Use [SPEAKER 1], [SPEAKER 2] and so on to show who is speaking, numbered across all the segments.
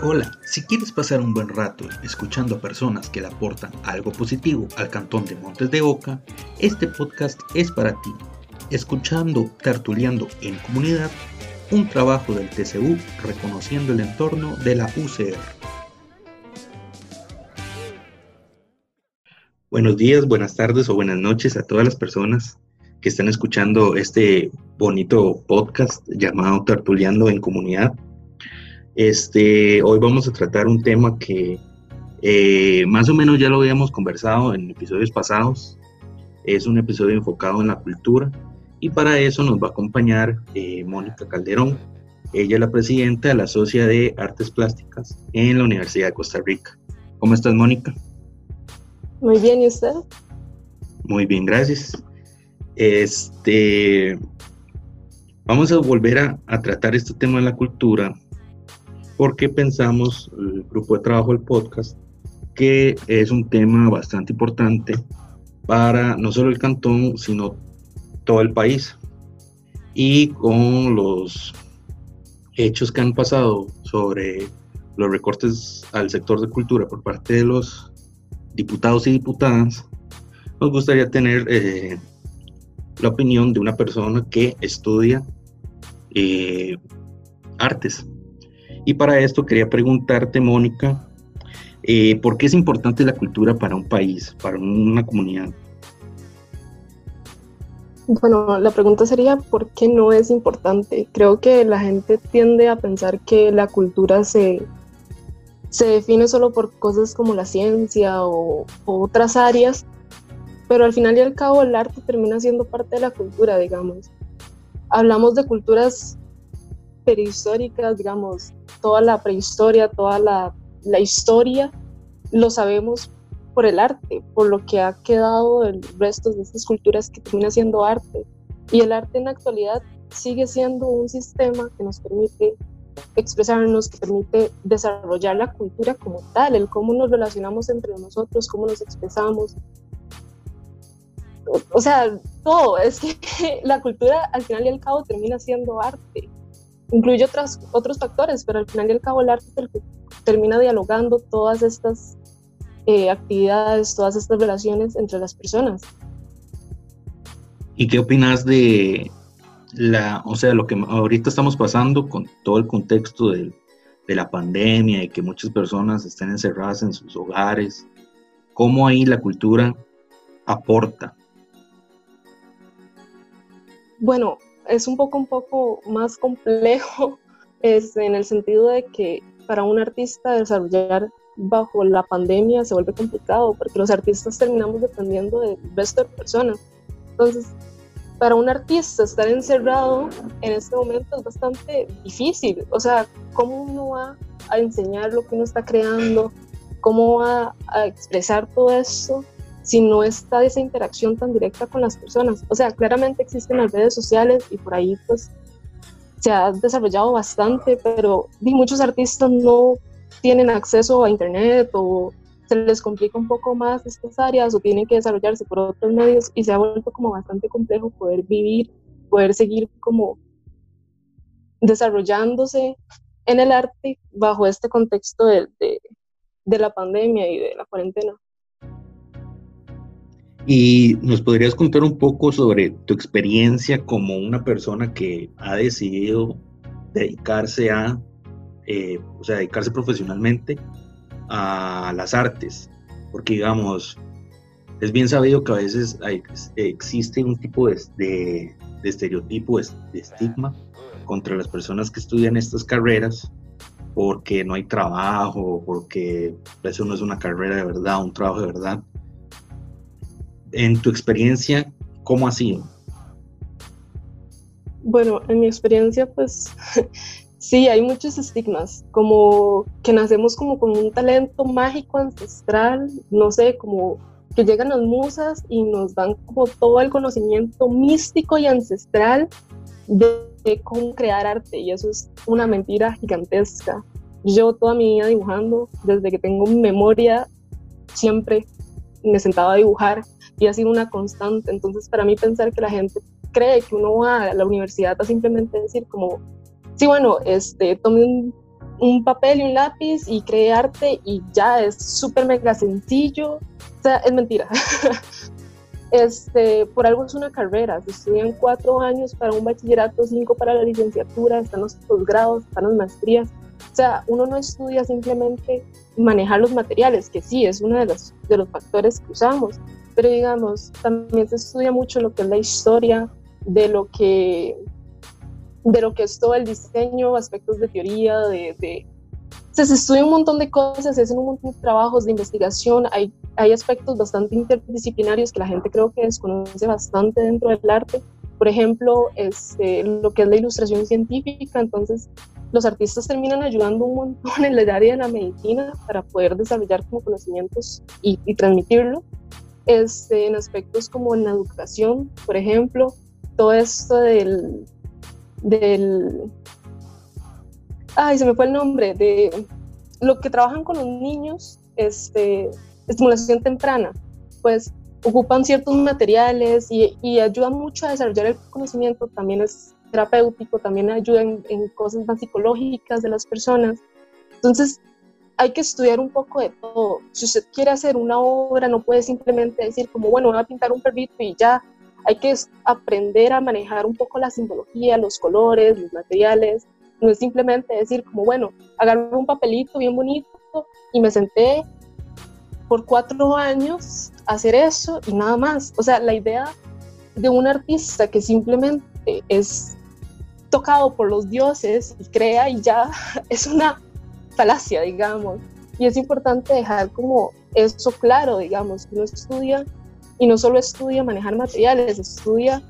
[SPEAKER 1] Hola, si quieres pasar un buen rato escuchando a personas que le aportan algo positivo al cantón de Montes de Oca, este podcast es para ti. Escuchando Tertuleando en Comunidad, un trabajo del TCU reconociendo el entorno de la UCR. Buenos días, buenas tardes o buenas noches a todas las personas que están escuchando este bonito podcast llamado Tertuleando en Comunidad. Este, hoy vamos a tratar un tema que eh, más o menos ya lo habíamos conversado en episodios pasados. Es un episodio enfocado en la cultura y para eso nos va a acompañar eh, Mónica Calderón. Ella es la presidenta de la Sociedad de Artes Plásticas en la Universidad de Costa Rica. ¿Cómo estás, Mónica?
[SPEAKER 2] Muy bien, ¿y usted?
[SPEAKER 1] Muy bien, gracias. Este, vamos a volver a, a tratar este tema de la cultura porque pensamos, el grupo de trabajo del podcast, que es un tema bastante importante para no solo el cantón, sino todo el país. Y con los hechos que han pasado sobre los recortes al sector de cultura por parte de los diputados y diputadas, nos gustaría tener eh, la opinión de una persona que estudia eh, artes y para esto quería preguntarte, Mónica, eh, ¿por qué es importante la cultura para un país, para una comunidad?
[SPEAKER 2] Bueno, la pregunta sería, ¿por qué no es importante? Creo que la gente tiende a pensar que la cultura se, se define solo por cosas como la ciencia o, o otras áreas, pero al final y al cabo el arte termina siendo parte de la cultura, digamos. Hablamos de culturas prehistóricas, digamos, toda la prehistoria, toda la, la historia, lo sabemos por el arte, por lo que ha quedado el resto de estas culturas que termina siendo arte. Y el arte en la actualidad sigue siendo un sistema que nos permite expresarnos, que permite desarrollar la cultura como tal, el cómo nos relacionamos entre nosotros, cómo nos expresamos. O sea, todo, es que la cultura al final y al cabo termina siendo arte incluye otras, otros factores, pero al final y al cabo el arte es el que termina dialogando todas estas eh, actividades, todas estas relaciones entre las personas.
[SPEAKER 1] ¿Y qué opinas de la, o sea, lo que ahorita estamos pasando con todo el contexto de, de la pandemia y que muchas personas estén encerradas en sus hogares? ¿Cómo ahí la cultura aporta?
[SPEAKER 2] Bueno, es un poco, un poco más complejo en el sentido de que para un artista desarrollar bajo la pandemia se vuelve complicado porque los artistas terminamos dependiendo del resto de personas. Entonces, para un artista estar encerrado en este momento es bastante difícil. O sea, ¿cómo uno va a enseñar lo que uno está creando? ¿Cómo va a expresar todo esto si no está esa interacción tan directa con las personas. O sea, claramente existen las redes sociales y por ahí pues se ha desarrollado bastante, pero muchos artistas no tienen acceso a internet o se les complica un poco más estas áreas o tienen que desarrollarse por otros medios y se ha vuelto como bastante complejo poder vivir, poder seguir como desarrollándose en el arte bajo este contexto de, de la pandemia y de la cuarentena.
[SPEAKER 1] ¿Y nos podrías contar un poco sobre tu experiencia como una persona que ha decidido dedicarse a, eh, o sea, dedicarse profesionalmente a las artes? Porque, digamos, es bien sabido que a veces existe un tipo de, de, estereotipo, de estigma contra las personas que estudian estas carreras porque no hay trabajo, porque eso no es una carrera de verdad, un trabajo de verdad en tu experiencia, ¿cómo ha sido?
[SPEAKER 2] Bueno, en mi experiencia, pues sí, hay muchos estigmas, como que nacemos como con un talento mágico ancestral, no sé, como que llegan las musas y nos dan como todo el conocimiento místico y ancestral de, cómo crear arte, y eso es una mentira gigantesca. Yo toda mi vida dibujando, desde que tengo memoria, siempre me sentaba a dibujar y ha sido una constante. Entonces, para mí pensar que la gente cree que uno va a la universidad a simplemente decir como, sí, bueno, este, tome un un papel y un lápiz y cree arte y ya es súper mega sencillo. O sea, es mentira. este, por algo es una carrera. Se estudian cuatro años para un bachillerato, cinco para la licenciatura, están los posgrados, están las maestrías. O sea, uno no estudia simplemente manejar los materiales, que sí, es uno de los, de los factores que usamos, pero digamos, también se estudia mucho lo que es la historia de lo que, de lo que es todo el diseño, aspectos de teoría, de, de se estudia un montón de cosas, se hacen un montón de trabajos de investigación, hay, hay aspectos bastante interdisciplinarios que la gente creo que desconoce bastante dentro del arte. Por ejemplo, este, lo que es la ilustración científica, entonces los artistas terminan ayudando un montón en el área de la medicina para poder desarrollar como conocimientos y, transmitirlo. Este, en aspectos como en la educación, por ejemplo, todo esto del, del, ay, se me fue el nombre, de lo que trabajan con los niños, este, estimulación temprana, pues ocupan ciertos materiales y, y ayudan mucho a desarrollar el conocimiento, también es terapéutico, también ayuda en, cosas más psicológicas de las personas. Entonces, hay que estudiar un poco de todo. Si usted quiere hacer una obra, no puede simplemente decir como, bueno, voy a pintar un perrito y ya. Hay que aprender a manejar un poco la simbología, los colores, los materiales. No es simplemente decir como, bueno, agarré un papelito bien bonito y me senté por cuatro años a hacer eso y nada más. O sea, la idea de un artista que simplemente es tocado por los dioses y crea y ya es una falacia, digamos. Y es importante dejar como eso claro, digamos, que uno estudia y no solo estudia manejar materiales, estudia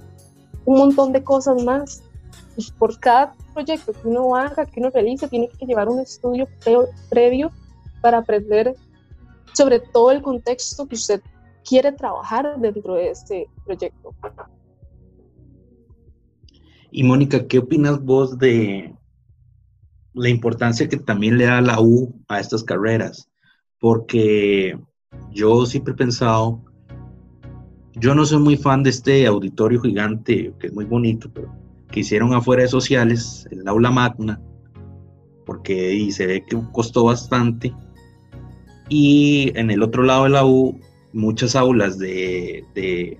[SPEAKER 2] un montón de cosas más. Y por cada proyecto que uno haga, que uno realice, tiene que llevar un estudio previo para aprender sobre todo el contexto que usted quiere trabajar dentro de este proyecto.
[SPEAKER 1] Y Mónica, ¿qué opinas vos de la importancia que también le da la U a estas carreras? Porque yo siempre he pensado, yo no soy muy fan de este auditorio gigante, que es muy bonito, pero que hicieron afuera de sociales, el aula magna, porque y se ve que costó bastante. Y en el otro lado de la U, muchas aulas de, de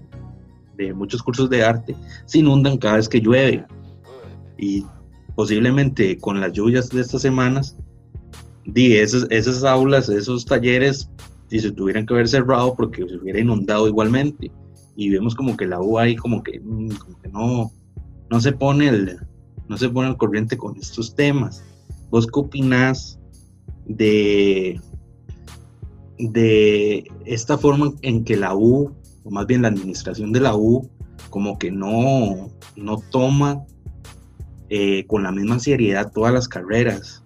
[SPEAKER 1] de muchos cursos de arte se inundan cada vez que llueve. Y posiblemente con las lluvias de estas semanas, di, esas, esas aulas, esos talleres, si se tuvieran que haber cerrado porque se hubiera inundado igualmente. Y vemos como que la U ahí como que, mm, como que no, no se pone el, no se pone al corriente con estos temas. ¿Vos qué opinás de, de esta forma en que la U más bien la administración de la U, como que no, no toma eh, con la misma seriedad todas las carreras.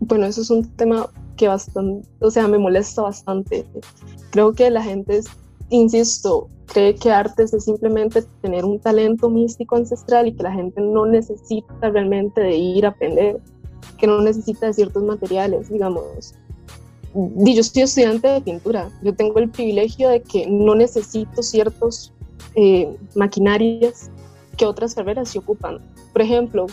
[SPEAKER 2] Bueno, eso es un tema que bastante, o sea, me molesta bastante. Creo que la gente, insisto, cree que artes es simplemente tener un talento místico ancestral y que la gente no necesita realmente de ir a aprender, que no necesita de ciertos materiales, digamos yo soy estudiante de pintura, yo tengo el privilegio de que no necesito ciertos eh, maquinarias que otras carreras se ocupan. Por ejemplo,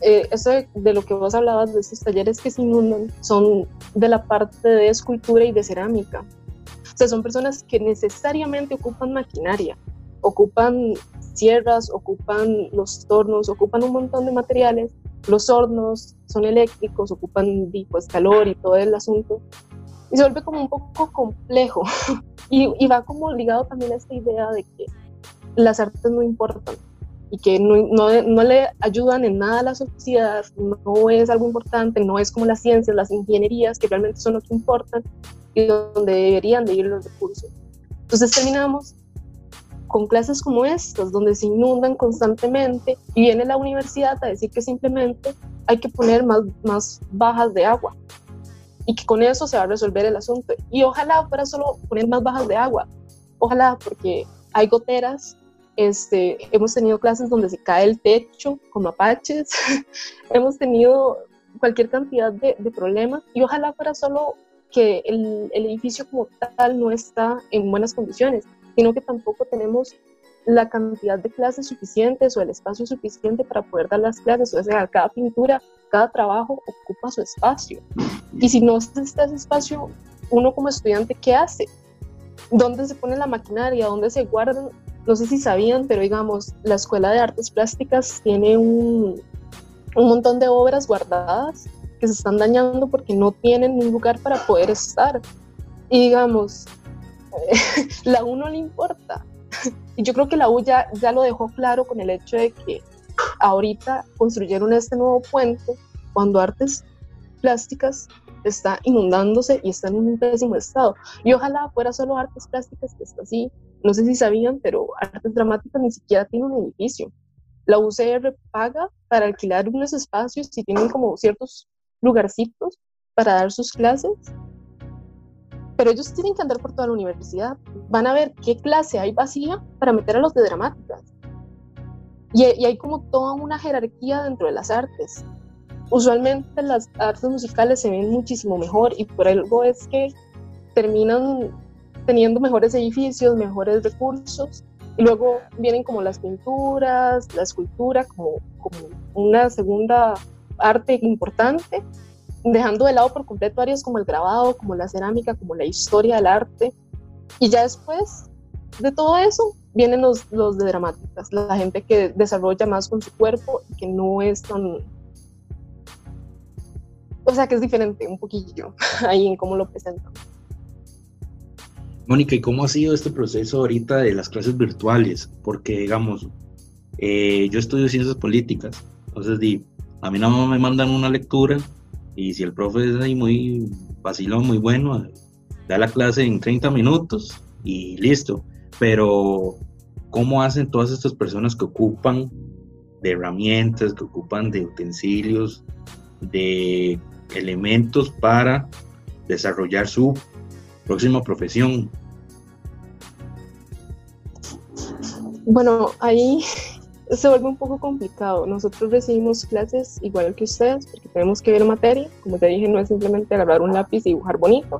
[SPEAKER 2] eh, eso de, lo que vos hablabas de estos talleres que se inundan son de la parte de escultura y de cerámica. O sea, son personas que necesariamente ocupan maquinaria, ocupan sierras, ocupan los tornos, ocupan un montón de materiales. Los hornos son eléctricos, ocupan pues, calor y todo el asunto y se vuelve como un poco complejo y, va como ligado también a esta idea de que las artes no importan y que no, no, no, le ayudan en nada a la sociedad, no es algo importante, no es como las ciencias, las ingenierías, que realmente son lo que importan y donde deberían de ir los recursos. Entonces terminamos con clases como estas, donde se inundan constantemente y viene la universidad a decir que simplemente hay que poner más, más bajas de agua y que con eso se va a resolver el asunto. Y ojalá fuera solo poner más bajas de agua, ojalá porque hay goteras, este, hemos tenido clases donde se cae el techo como apaches, hemos tenido cualquier cantidad de, de, problemas y ojalá fuera solo que el, el, edificio como tal no está en buenas condiciones, sino que tampoco tenemos la cantidad de clases suficientes o el espacio suficiente para poder dar las clases. O sea, cada pintura, cada trabajo ocupa su espacio. Y si no está ese espacio, uno como estudiante, ¿qué hace? ¿Dónde se pone la maquinaria? ¿Dónde se guardan? No sé si sabían, pero digamos, la Escuela de Artes Plásticas tiene un, un montón de obras guardadas que se están dañando porque no tienen un lugar para poder estar. Y digamos, la U no le importa. Y yo creo que la U ya, ya lo dejó claro con el hecho de que ahorita construyeron este nuevo puente cuando artes plásticas está inundándose y está en un pésimo estado. Y ojalá fuera solo artes plásticas que está así. No sé si sabían, pero artes dramáticas ni siquiera tiene un edificio. La UCR paga para alquilar unos espacios y tienen como ciertos lugarcitos para dar sus clases pero ellos tienen que andar por toda la universidad. Van a ver qué clase hay vacía para meter a los de dramáticas. Y, hay como toda una jerarquía dentro de las artes. Usualmente las artes musicales se ven muchísimo mejor y por algo es que terminan teniendo mejores edificios, mejores recursos. Y luego vienen como las pinturas, la escultura, como, como una segunda arte importante dejando de lado por completo áreas como el grabado, como la cerámica, como la historia del arte. Y ya después de todo eso vienen los, los de dramáticas, la gente que desarrolla más con su cuerpo y que no es tan... O sea, que es diferente un poquillo ahí en cómo lo presentan.
[SPEAKER 1] Mónica, ¿y cómo ha sido este proceso ahorita de las clases virtuales? Porque, digamos, eh, yo estudio ciencias políticas, entonces di, a mí no me mandan una lectura y si el profe es ahí muy vacilón, muy bueno, da la clase en 30 minutos y listo. Pero, ¿cómo hacen todas estas personas que ocupan de herramientas, que ocupan de utensilios, de elementos para desarrollar su próxima profesión?
[SPEAKER 2] Bueno, ahí se vuelve un poco complicado. Nosotros recibimos clases igual que ustedes porque tenemos que ver materia. Como te dije, no es simplemente agarrar un lápiz y dibujar bonito.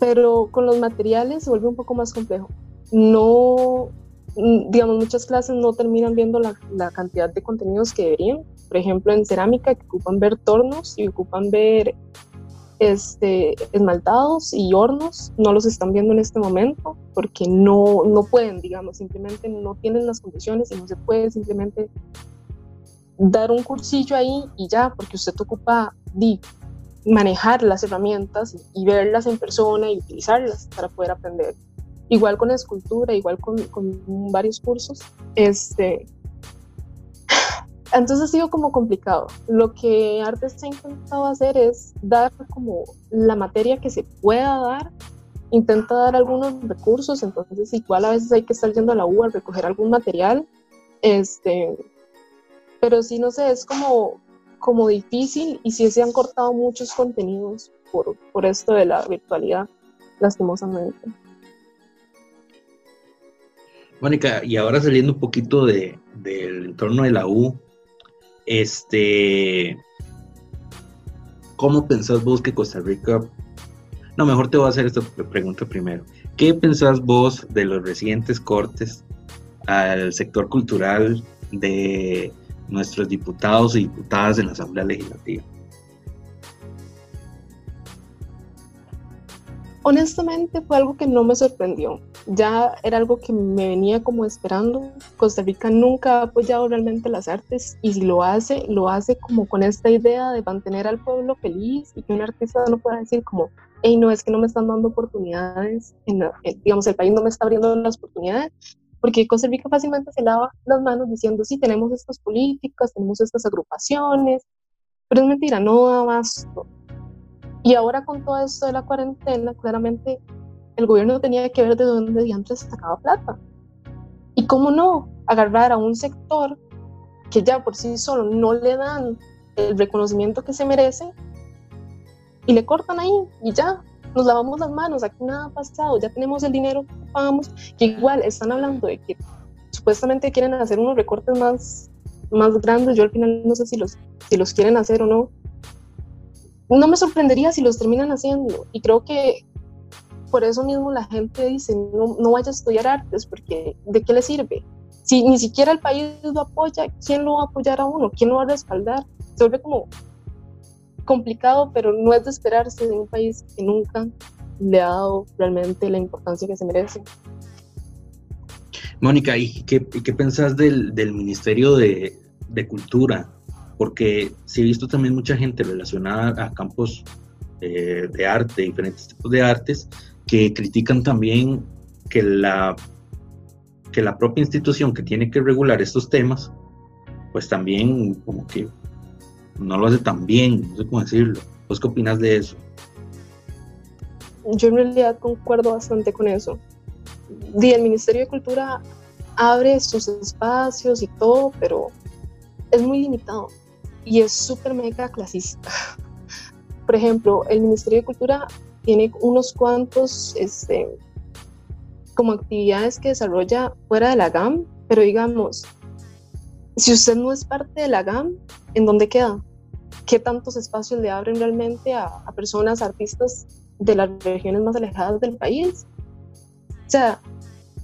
[SPEAKER 2] Pero con los materiales se vuelve un poco más complejo. No, mm, digamos, muchas clases no terminan viendo la, la cantidad de contenidos que deberían. Por ejemplo, en cerámica que ocupan ver tornos y ocupan ver este, esmaltados y hornos no los están viendo en este momento porque no, no pueden, digamos, simplemente no tienen las condiciones y no se puede simplemente dar un cursillo ahí y ya, porque usted ocupa de manejar las herramientas y, verlas en persona y utilizarlas para poder aprender. Igual con escultura, igual con, con varios cursos, este, entonces ha sido como complicado. Lo que Artes ha intentado hacer es dar como la materia que se pueda dar, intenta dar algunos recursos, entonces igual a veces hay que estar yendo a la U a recoger algún material, este, pero sí, no sé, es como, como difícil y sí se han cortado muchos contenidos por, por esto de la virtualidad, lastimosamente.
[SPEAKER 1] Mónica, y ahora saliendo un poquito de, del entorno de la U, este, ¿cómo pensás vos que Costa Rica... No, mejor te voy a hacer esta pregunta primero. ¿Qué pensás vos de los recientes cortes al sector cultural de nuestros diputados y diputadas en la Asamblea Legislativa?
[SPEAKER 2] Honestamente fue algo que no me sorprendió ya era algo que me venía como esperando. Costa Rica nunca ha apoyado realmente las artes y si lo hace, lo hace como con esta idea de mantener al pueblo feliz y que un artista no pueda decir como, hey, no, es que no me están dando oportunidades, en, digamos, el país no me está abriendo las oportunidades, porque Costa Rica fácilmente se lava las manos diciendo, sí, tenemos estas políticas, tenemos estas agrupaciones, pero es mentira, no da abasto. Y ahora con todo esto de la cuarentena, claramente el gobierno tenía que ver de dónde diantres sacaba plata. Y cómo no, agarrar a un sector que ya por sí solo no le dan el reconocimiento que se merece y le cortan ahí y ya, nos lavamos las manos, aquí nada ha pasado, ya tenemos el dinero que pagamos, que igual están hablando de que supuestamente quieren hacer unos recortes más, más grandes, yo al final no sé si los, si los quieren hacer o no. No me sorprendería si los terminan haciendo y creo que por eso mismo la gente dice, no, no vaya a estudiar artes, porque ¿de qué le sirve? Si ni siquiera el país lo apoya, ¿quién lo va a apoyar a uno? ¿Quién lo va a respaldar? Se vuelve como complicado, pero no es de esperarse de un país que nunca le ha dado realmente la importancia que se merece.
[SPEAKER 1] Mónica, ¿y qué, qué pensás del, del Ministerio de, de, Cultura? Porque sí he visto también mucha gente relacionada a campos eh, de arte, diferentes tipos de artes, que critican también que la, que la propia institución que tiene que regular estos temas, pues también como que no lo hace tan bien, no sé cómo decirlo. ¿Vos qué opinas de eso?
[SPEAKER 2] Yo en realidad concuerdo bastante con eso. el Ministerio de Cultura abre sus espacios y todo, pero es muy limitado y es súper mega clasista. Por ejemplo, el Ministerio de Cultura tiene unos cuantos este, como actividades que desarrolla fuera de la GAM, pero digamos, si usted no es parte de la GAM, ¿en dónde queda? ¿Qué tantos espacios le abren realmente a, a personas, artistas de las regiones más alejadas del país? O sea,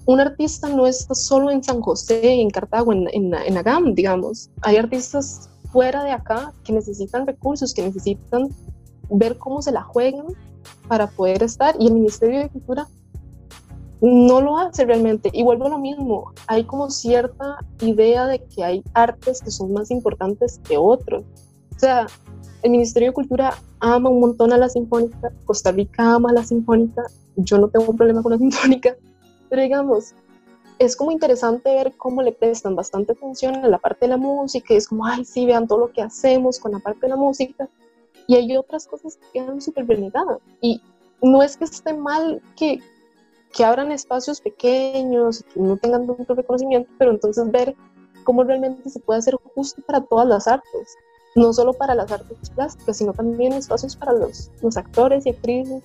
[SPEAKER 2] un artista no está solo en San José, en Cartago, en, en, en Agam, digamos. Hay artistas fuera de acá que necesitan recursos, que necesitan ver cómo se la juegan para poder estar. Y el Ministerio de Cultura no lo hace realmente. Y vuelvo a lo mismo, hay como cierta idea de que hay artes que son más importantes que otros. O sea, el Ministerio de Cultura ama un montón a la Sinfónica, Costa Rica ama a la Sinfónica, yo no tengo un problema con la Sinfónica, pero digamos, es como interesante ver cómo le prestan bastante atención a la parte de la música, es como, ay, sí, vean todo lo que hacemos con la parte de la música, y hay otras cosas que quedan súper relegadas. Y no es que esté mal que, que abran espacios pequeños y que no tengan tanto reconocimiento, pero entonces ver cómo realmente se puede hacer justo para todas las artes, no solo para las artes plásticas, sino también espacios para los, los actores y actrices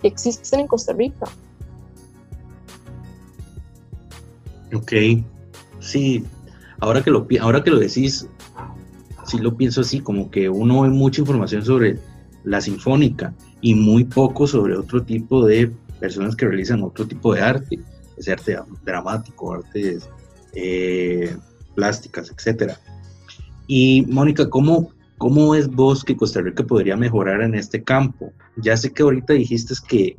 [SPEAKER 2] que existen en Costa Rica.
[SPEAKER 1] Ok, sí, ahora que lo, ahora que lo decís, sí lo pienso así, como que uno ve mucha información sobre la sinfónica y muy poco sobre otro tipo de personas que realizan otro tipo de arte, es arte dramático, artes eh, plásticas, etcétera. Y Mónica, ¿cómo, ¿cómo es vos que Costa Rica podría mejorar en este campo? Ya sé que ahorita dijiste que,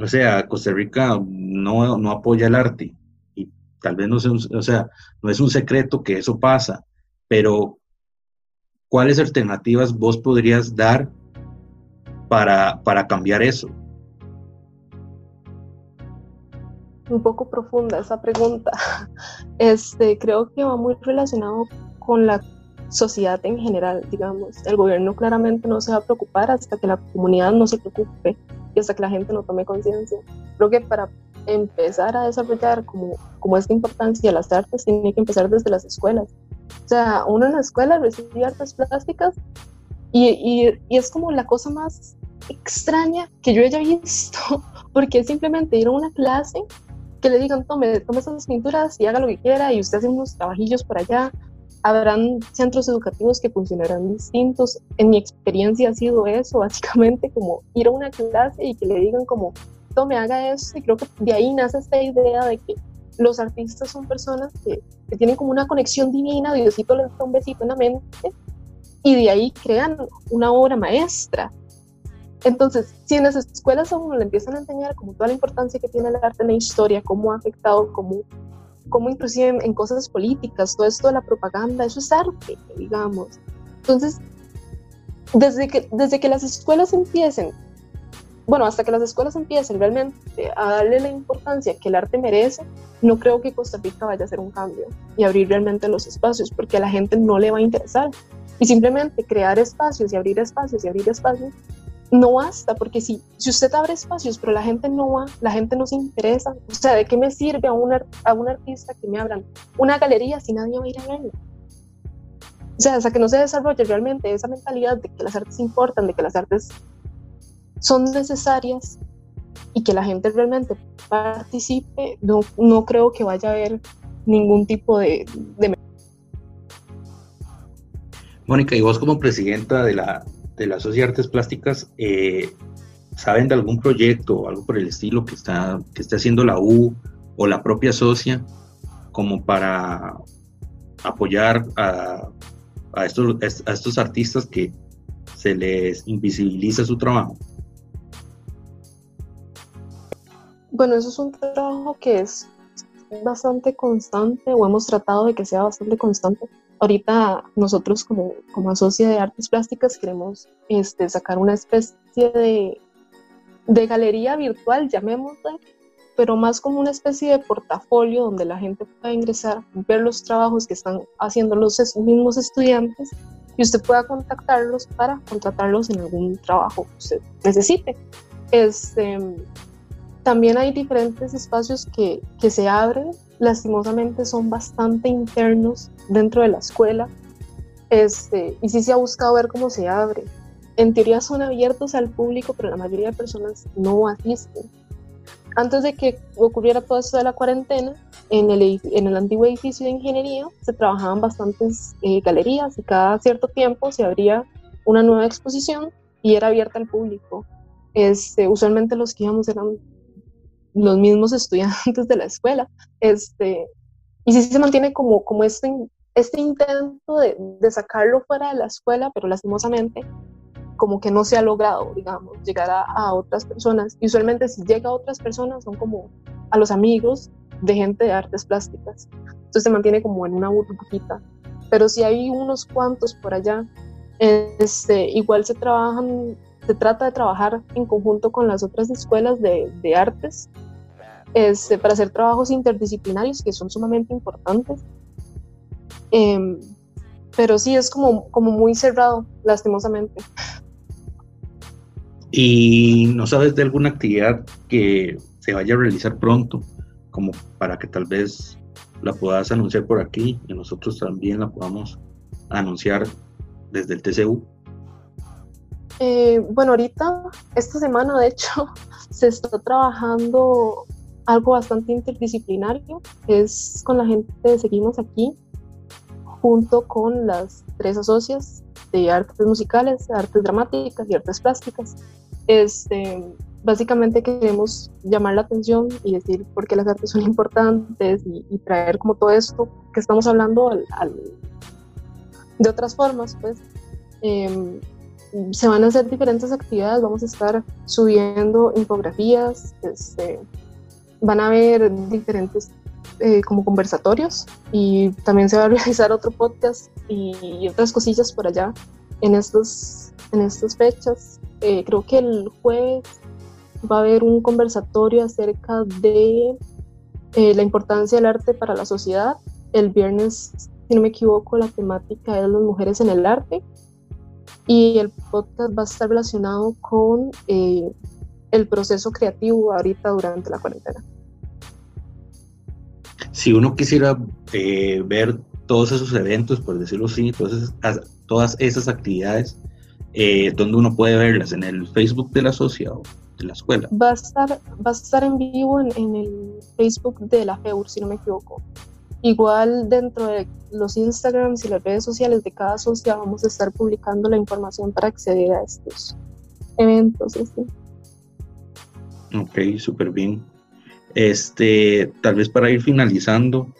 [SPEAKER 1] o sea, Costa Rica no, no apoya el arte, Tal vez no sea, o sea, no es un secreto que eso pasa, pero ¿cuáles alternativas vos podrías dar para, para cambiar eso?
[SPEAKER 2] Un poco profunda esa pregunta. Este, creo que va muy relacionado con la sociedad en general, digamos. El gobierno claramente no se va a preocupar hasta que la comunidad no se preocupe y hasta que la gente no tome conciencia. Creo que para empezar a desarrollar como, como esta importancia de las artes tiene que empezar desde las escuelas. O sea, uno en la escuela recibe artes plásticas y, y, es como la cosa más extraña que yo haya visto, porque es simplemente ir a una clase que le digan, tome, tome esas pinturas y haga lo que quiera y usted hace unos trabajillos por allá. Habrán centros educativos que funcionarán distintos. En mi experiencia ha sido eso, básicamente como ir a una clase y que le digan como, me haga eso y creo que de ahí nace esta idea de que los artistas son personas que, que tienen como una conexión divina, Diosito les da un besito en la mente y de ahí crean una obra maestra. Entonces, si en las escuelas a uno le empiezan a enseñar como toda la importancia que tiene el arte en la historia, cómo ha afectado, cómo, cómo inclusive en, en cosas políticas, todo esto de la propaganda, eso es arte, digamos. Entonces, desde que, desde que las escuelas empiecen bueno, hasta que las escuelas empiecen realmente a darle la importancia que el arte merece, no creo que Costa Rica vaya a hacer un cambio y abrir realmente los espacios, porque a la gente no le va a interesar. Y simplemente crear espacios y abrir espacios y abrir espacios no basta, porque si, si usted abre espacios, pero la gente no va, la gente no se interesa, o sea, ¿de qué me sirve a un, a un artista que me abran una galería si nadie va a ir a verla? O sea, hasta que no se desarrolle realmente esa mentalidad de que las artes importan, de que las artes son necesarias y que la gente realmente participe, no, no creo que vaya a haber ningún tipo de,
[SPEAKER 1] Mónica, y vos como presidenta de la, de la Sociedad de Artes Plásticas, eh, ¿saben de algún proyecto o algo por el estilo que está, que esté haciendo la U o la propia socia como para apoyar a, a, estos, a estos artistas que se les invisibiliza su trabajo?
[SPEAKER 2] Bueno, eso es un trabajo que es bastante constante o hemos tratado de que sea bastante constante. Ahorita nosotros como, como Asocia de Artes Plásticas queremos este, sacar una especie de, de galería virtual, llamémosla, pero más como una especie de portafolio donde la gente pueda ingresar, ver los trabajos que están haciendo los mismos estudiantes y usted pueda contactarlos para contratarlos en algún trabajo que usted necesite. Este, también hay diferentes espacios que, que se abren, lastimosamente son bastante internos dentro de la escuela, este, y sí se ha buscado ver cómo se abre. En teoría son abiertos al público, pero la mayoría de personas no asisten. Antes de que ocurriera todo esto de la cuarentena, en el, en el antiguo edificio de ingeniería se trabajaban bastantes eh, galerías y cada cierto tiempo se abría una nueva exposición y era abierta al público. Este, usualmente los que íbamos eran los mismos estudiantes de la escuela. Este, y sí se mantiene como, como este, este intento de, de, sacarlo fuera de la escuela, pero lastimosamente como que no se ha logrado, digamos, llegar a, a, otras personas. Y usualmente si llega a otras personas son como a los amigos de gente de artes plásticas. Entonces se mantiene como en una burbujita. Pero si hay unos cuantos por allá, este, igual se trabajan, se trata de trabajar en conjunto con las otras escuelas de, de artes este, para hacer trabajos interdisciplinarios que son sumamente importantes. Em, pero sí, es como, como muy cerrado, lastimosamente.
[SPEAKER 1] ¿Y no sabes de alguna actividad que se vaya a realizar pronto, como para que tal vez la puedas anunciar por aquí y nosotros también la podamos anunciar desde el TCU?
[SPEAKER 2] Eh, bueno, ahorita, esta semana de hecho, se está trabajando algo bastante interdisciplinario, es con la gente que seguimos aquí, junto con las tres asocias de artes musicales, artes dramáticas y artes plásticas. Este, básicamente queremos llamar la atención y decir por qué las artes son importantes y, traer como todo esto que estamos hablando al, de otras formas, pues. Em, se van a hacer diferentes actividades, vamos a estar subiendo infografías, este, van a haber diferentes eh, como conversatorios y también se va a realizar otro podcast y, otras cosillas por allá en, estos, en estas fechas. Eh, creo que el jueves va a haber un conversatorio acerca de eh, la importancia del arte para la sociedad. El viernes, si no me equivoco, la temática es las mujeres en el arte y el podcast va a estar relacionado con el proceso creativo ahorita durante la cuarentena
[SPEAKER 1] si uno quisiera eh, ver todos esos eventos, por decirlo así, todas esas, todas esas actividades, eh, ¿dónde uno puede verlas? ¿En el Facebook de la asociado de la escuela?
[SPEAKER 2] Va a estar, va a estar en vivo en, el Facebook de la FEUR, si no me equivoco. Igual dentro de los Instagrams y las redes sociales de cada asociado vamos a estar publicando la información para acceder a estos eventos.
[SPEAKER 1] Ok, súper bien. Este, tal vez para ir finalizando,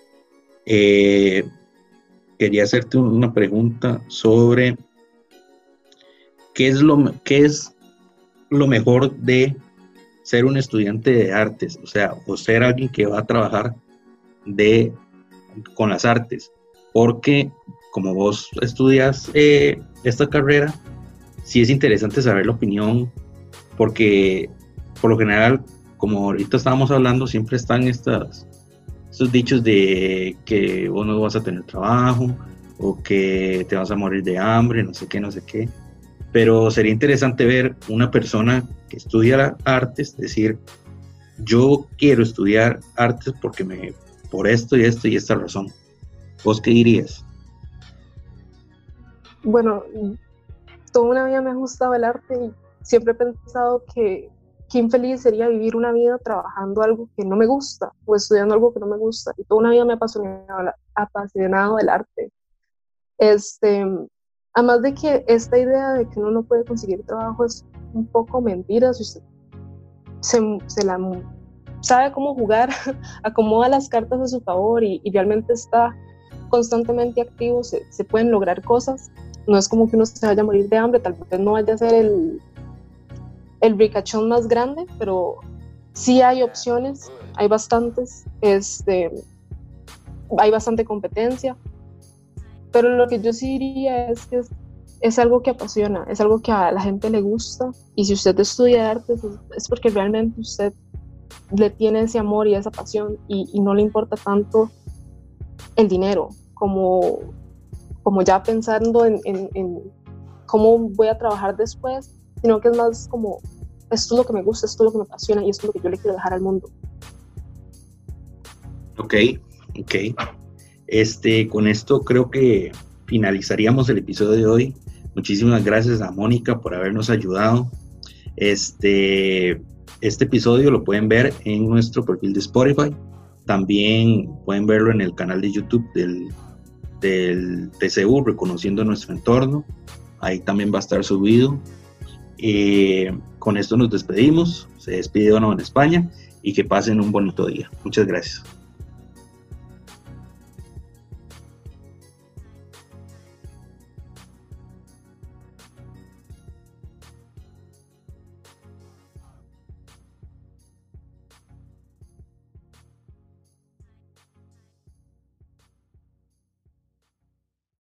[SPEAKER 1] eh, quería hacerte una pregunta sobre qué es lo qué es lo mejor de ser un estudiante de artes, o sea, o ser alguien que va a trabajar de con las artes, porque como vos estudias eh, esta carrera, sí es interesante saber la opinión, porque por lo general como ahorita estábamos hablando, siempre están estas, estos dichos de que vos no vas a tener trabajo o que te vas a morir de hambre, no sé qué, no sé qué. Pero sería interesante ver una persona que estudia artes decir, yo quiero estudiar artes porque me, por esto y esto y esta razón. ¿Vos qué dirías?
[SPEAKER 2] Bueno, toda una vida me ha gustado el arte y siempre he pensado que qué infeliz sería vivir una vida trabajando algo que no me gusta o estudiando algo que no me gusta. Y toda una vida me ha apasionado, apasionado el arte. Este, además de que esta idea de que uno no puede conseguir trabajo es un poco mentira, si usted se, se la sabe cómo jugar, acomoda las cartas a su favor y, realmente está constantemente activo, se, se, pueden lograr cosas. No es como que uno se vaya a morir de hambre, tal vez no vaya a ser el, el ricachón más grande, pero sí hay opciones, hay bastantes, este, hay bastante competencia. Pero lo que yo sí diría es que es, algo que apasiona, es algo que a la gente le gusta. Y si usted estudia arte, es porque realmente usted le tiene ese amor y esa pasión y, no le importa tanto el dinero como, como ya pensando en, cómo voy a trabajar después, sino que es más como esto es lo que me gusta, esto es lo que me apasiona y esto es lo que yo le quiero dejar al mundo.
[SPEAKER 1] Ok, ok. Este, con esto creo que finalizaríamos el episodio de hoy. Muchísimas gracias a Mónica por habernos ayudado. Este, este episodio lo pueden ver en nuestro perfil de Spotify. También pueden verlo en el canal de YouTube del, del TCU, reconociendo nuestro entorno. Ahí también va a estar subido. Eh, con esto nos despedimos. Se despide Dono en España y que pasen un bonito día. Muchas gracias.